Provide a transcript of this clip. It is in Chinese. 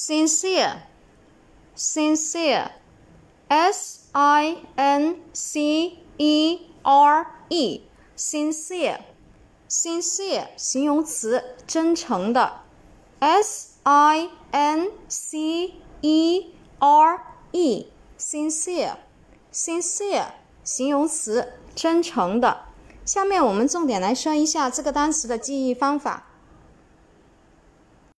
sincere sincere sincer e sincere sincere 形容词真诚的 sincer e sincere sincere 形容词真诚的下面我们重点来说一下这个单词的记忆方法